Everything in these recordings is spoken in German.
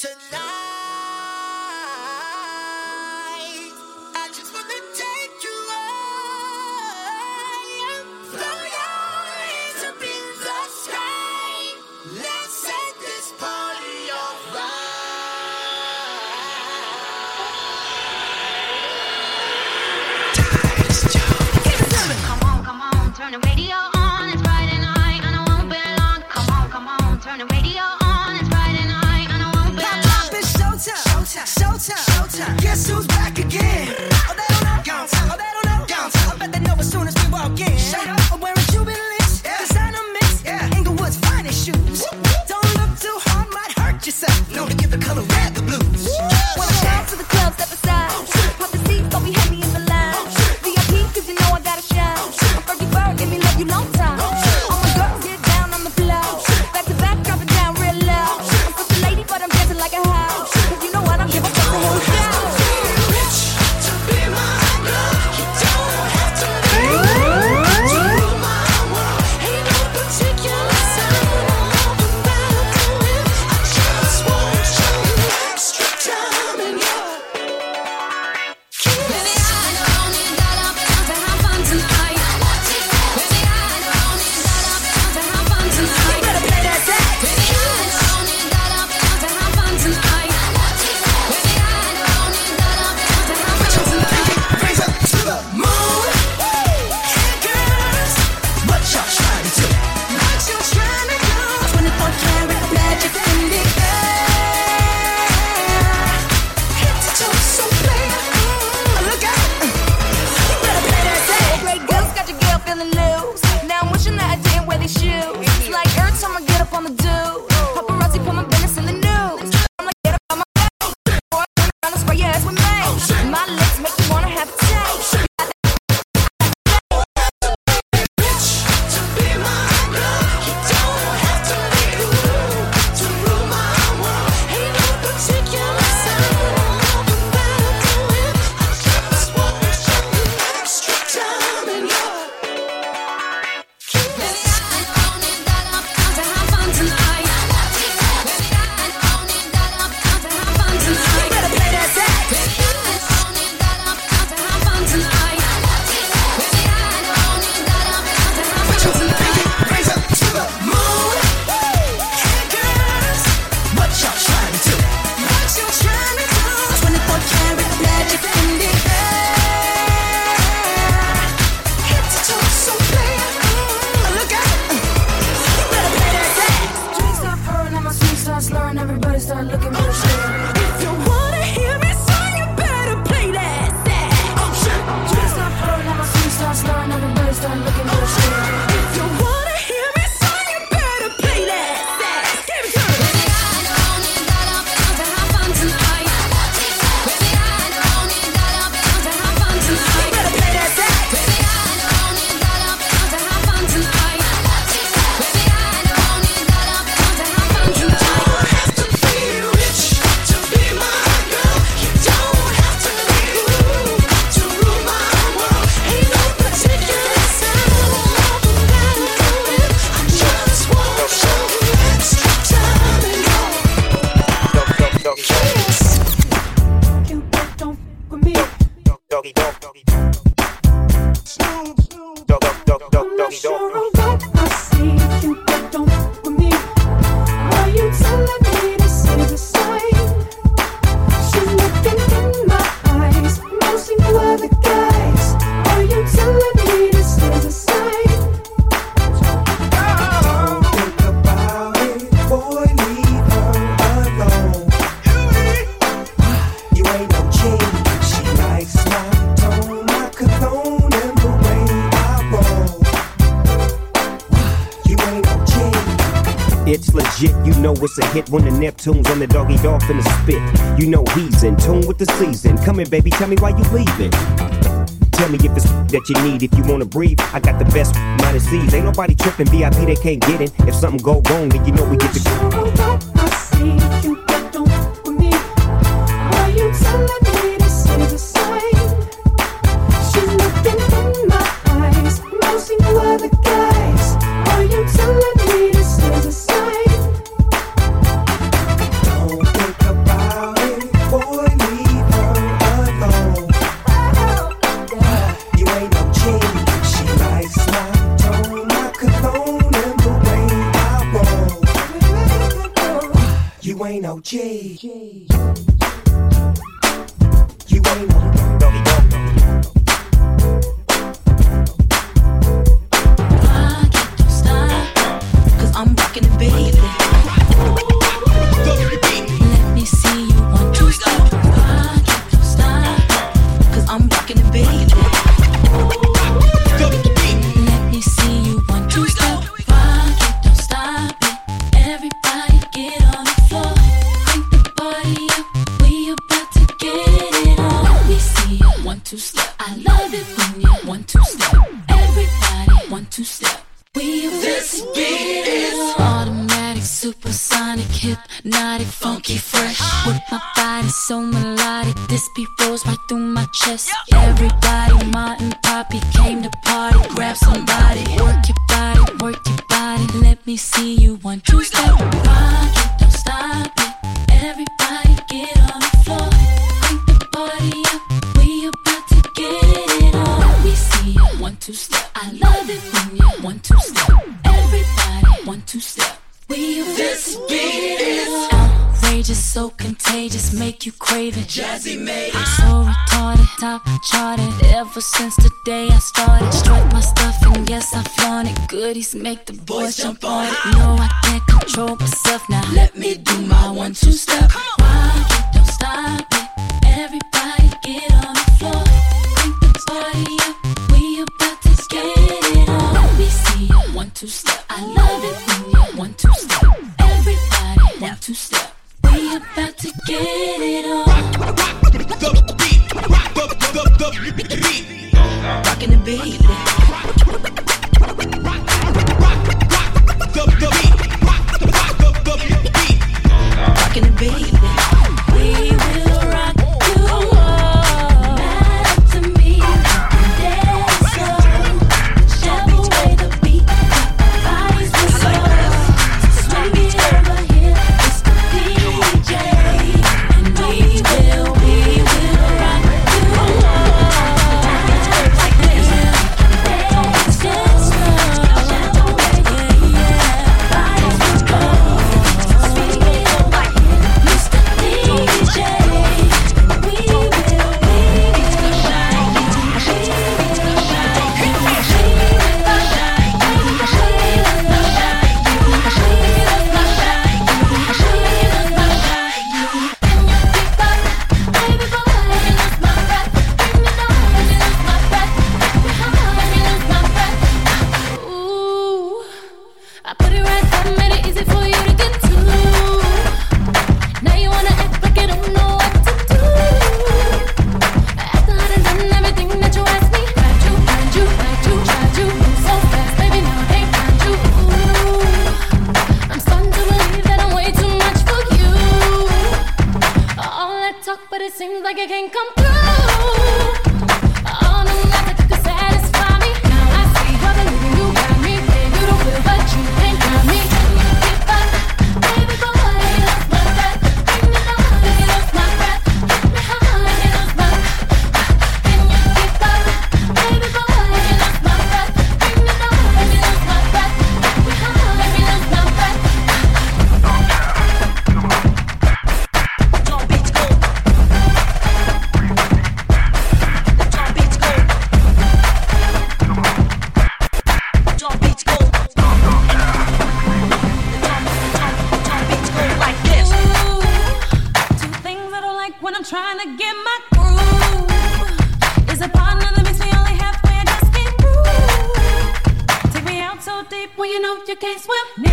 tonight. When the Neptune's on the doggy dog in the spit. You know he's in tune with the season. Come here, baby, tell me why you leaving. Tell me if it's that you need, if you wanna breathe. I got the best minus C's. Ain't nobody tripping VIP, they can't get in. If something go wrong, then you know we get the. work your body, work your body. Let me see you one, two, step. Rock it, don't stop it. Everybody get on the floor. Bring the party up, we about to get it on. We see you one, two, step. I love it when you one, two, step. Everybody one, two, step. We about this to get it on. Outrageous, so contagious, make you crave it. Jazzy made it. So retarded, top charted. Ever since the day I started, goodies make the boys jump on it. No, I can't control myself now. Let me do my one two step. trying to get my groove. A partner that me only halfway, I just can't prove. Take me out so deep you know you can't swim.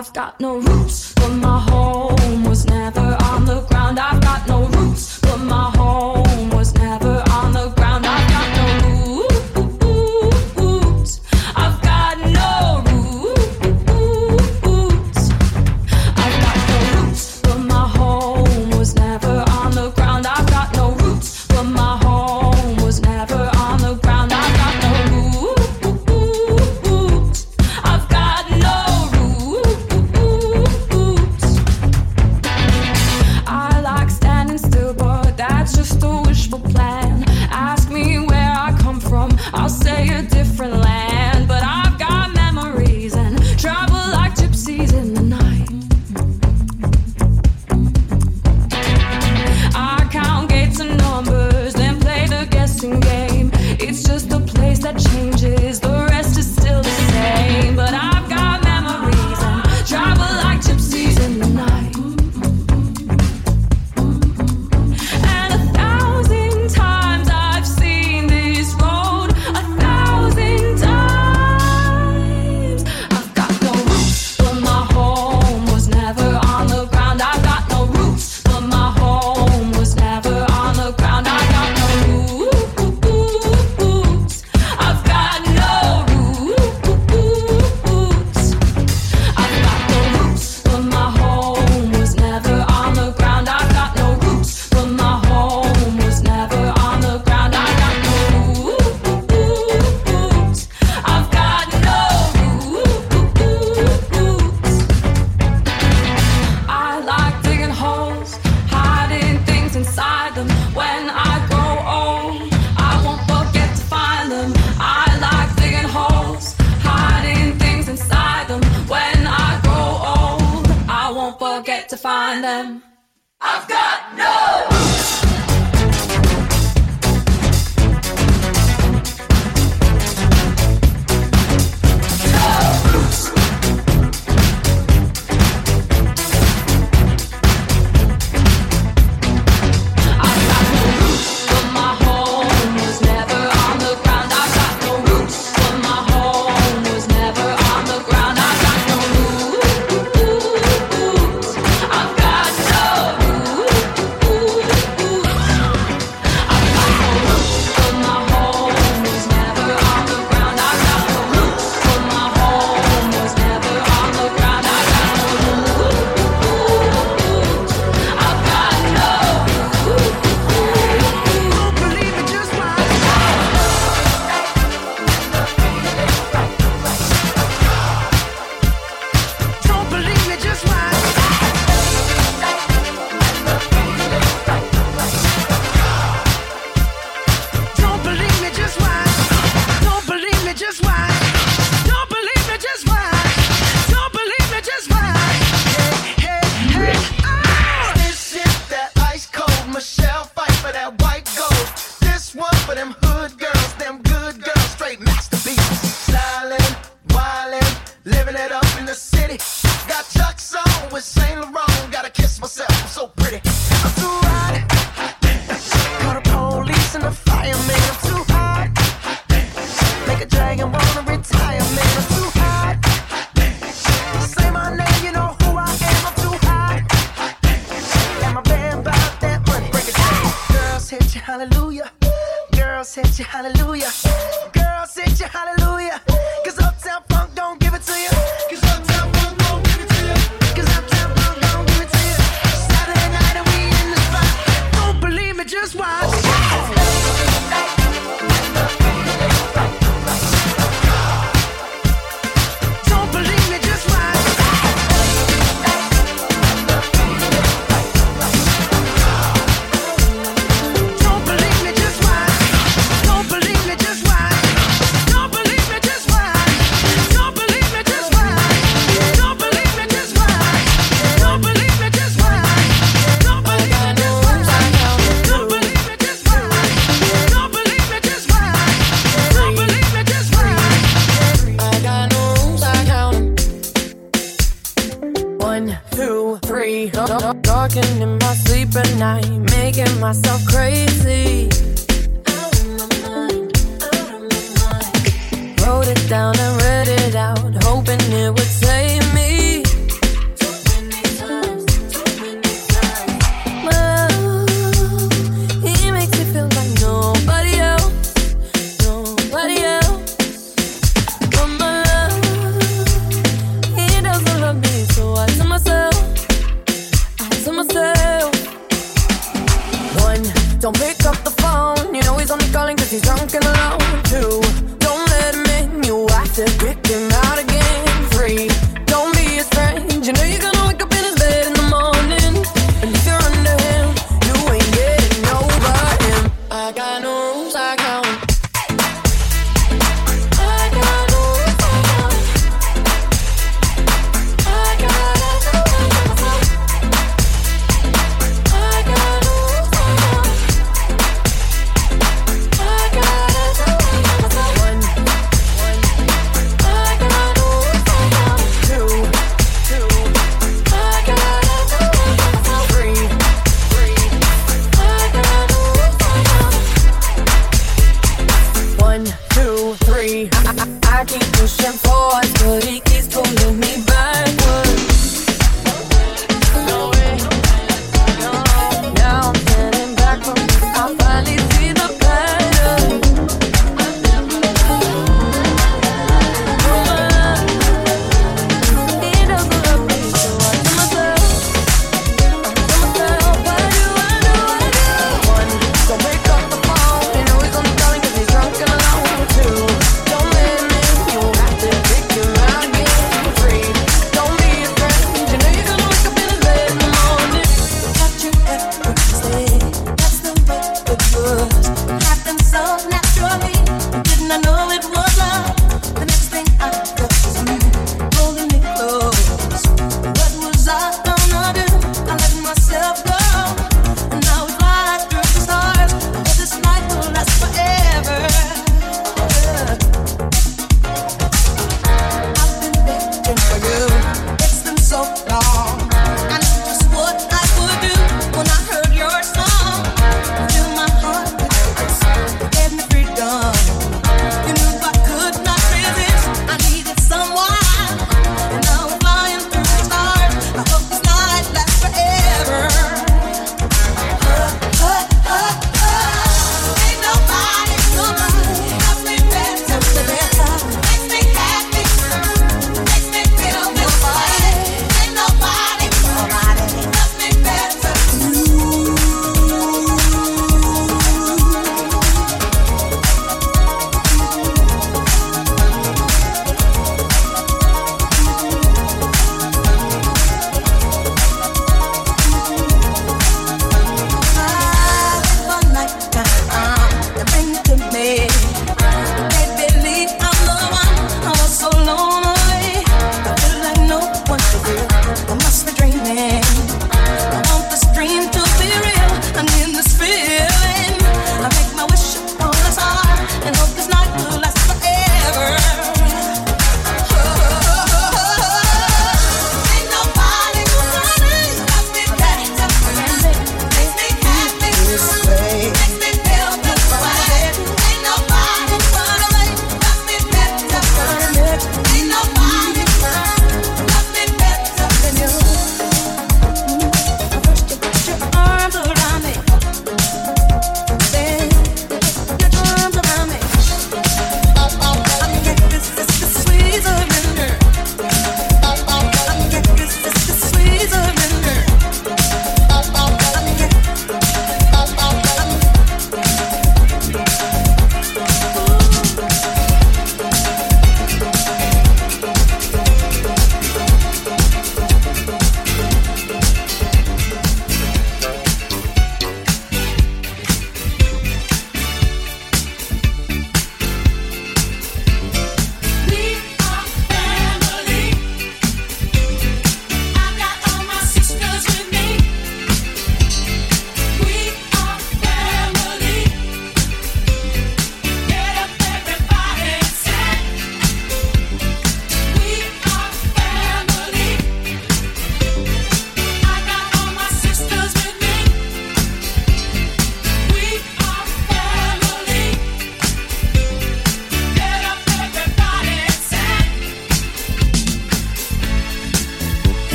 I've got no roots, but my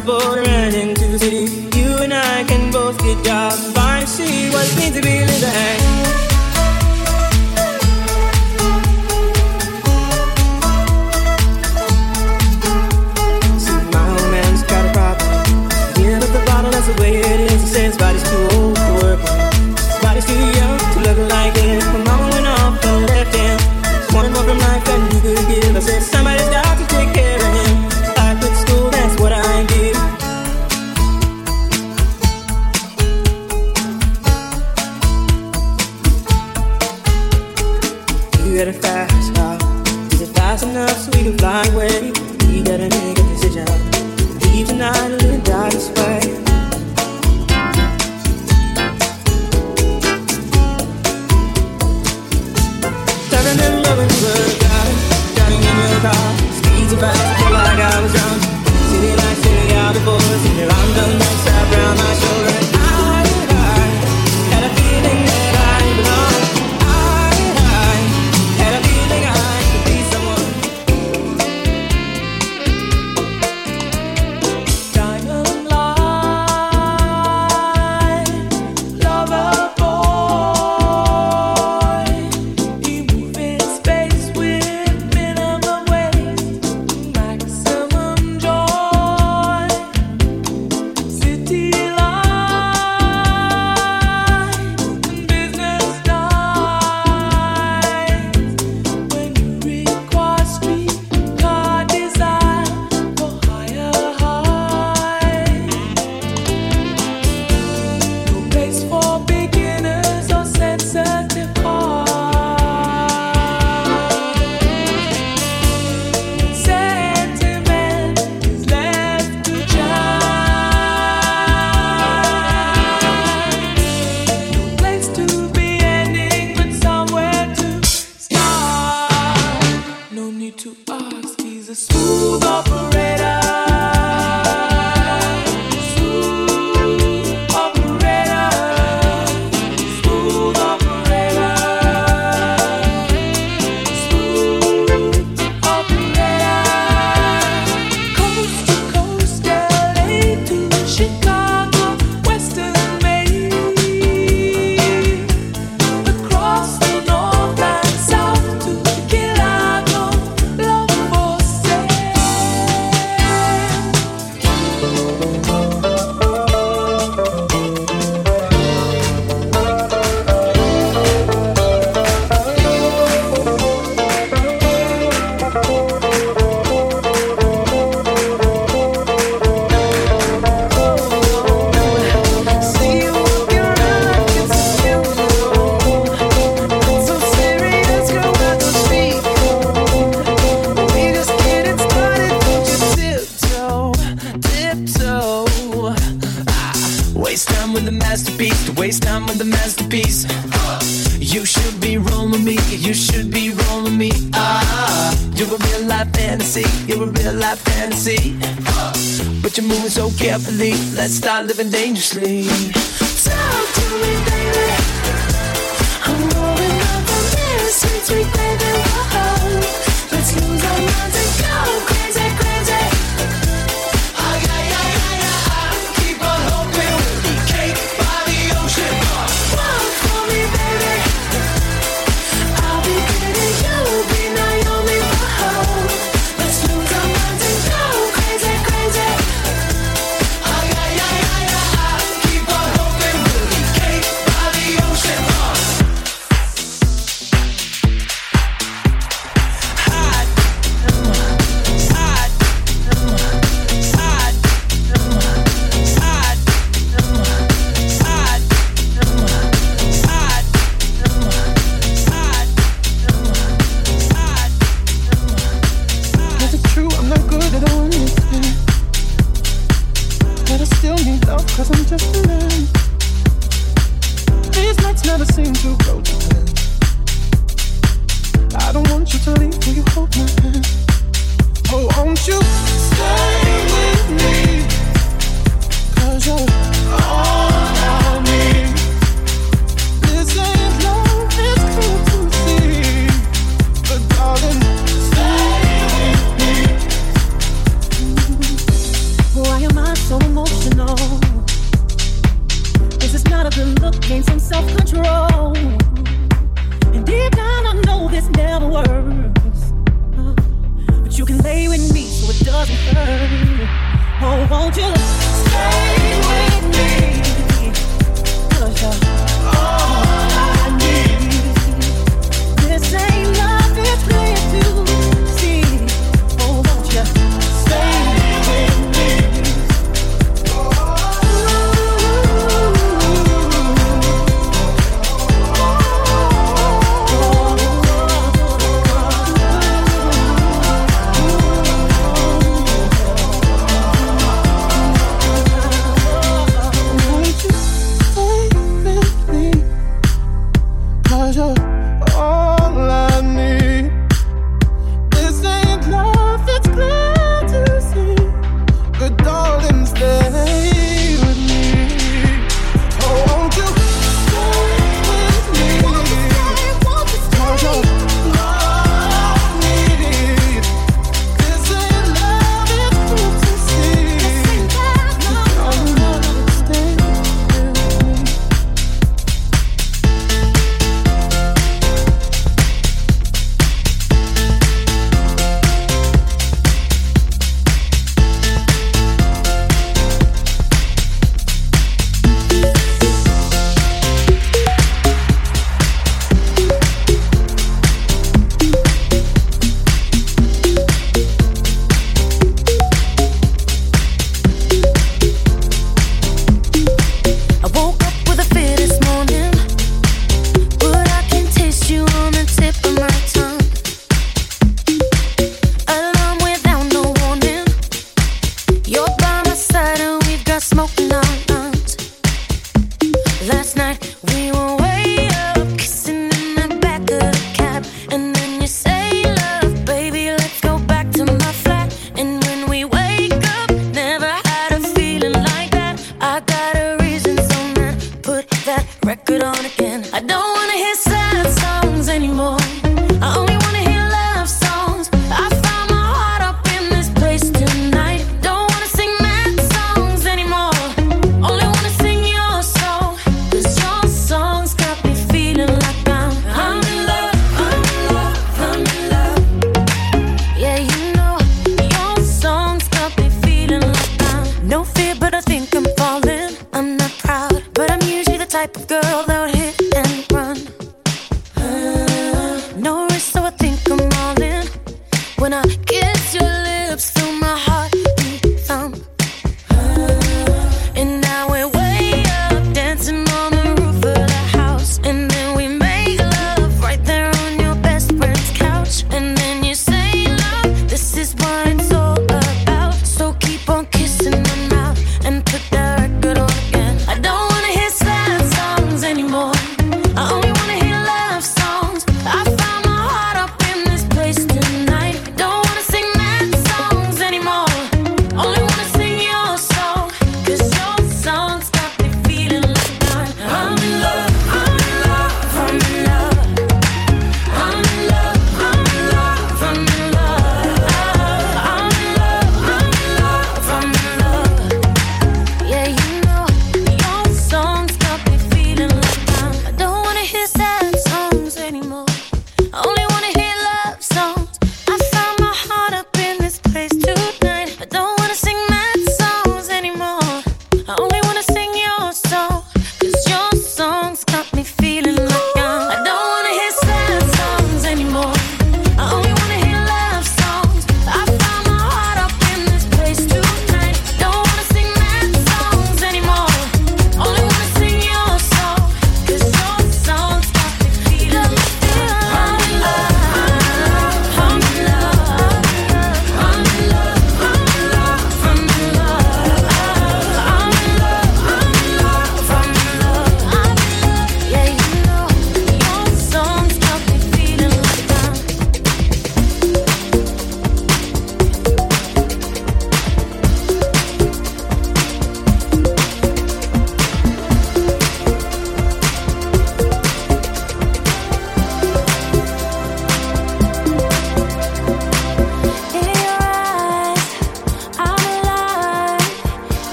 possible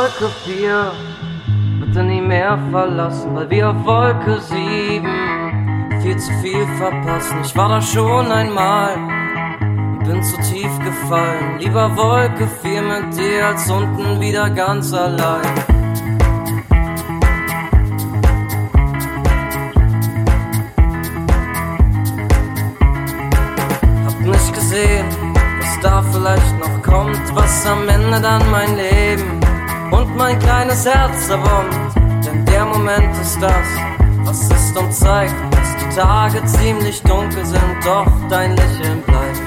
Wolke 4 bitte nie mehr verlassen, weil wir auf Wolke 7 viel zu viel verpassen. Ich war da schon einmal bin zu tief gefallen. Lieber Wolke 4 mit dir als unten wieder ganz allein. Hab nicht gesehen, was da vielleicht noch kommt, was am Ende dann mein Leben und mein kleines Herz zerbombt. Denn der Moment ist das, was ist und zeigt, dass die Tage ziemlich dunkel sind, doch dein Lächeln bleibt.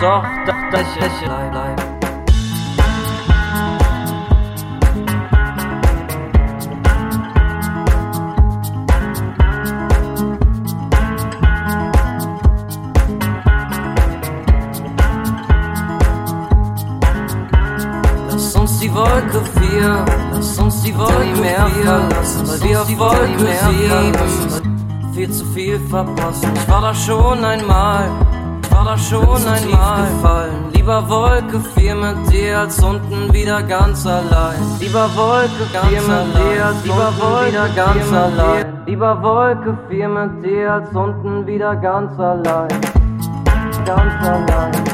Doch, doch, das Lächeln bleibt. Auf Wolke 7 viel zu viel verpassen. Ich war da schon einmal, ich war da schon einmal gefallen. Lieber Wolke 4 mit dir als unten wieder ganz allein. Lieber Wolke 4 mit dir als lieber Wolke wieder ganz allein. Lieber Wolke 4 mit dir als unten wieder. Ganz allein. Ganz allein.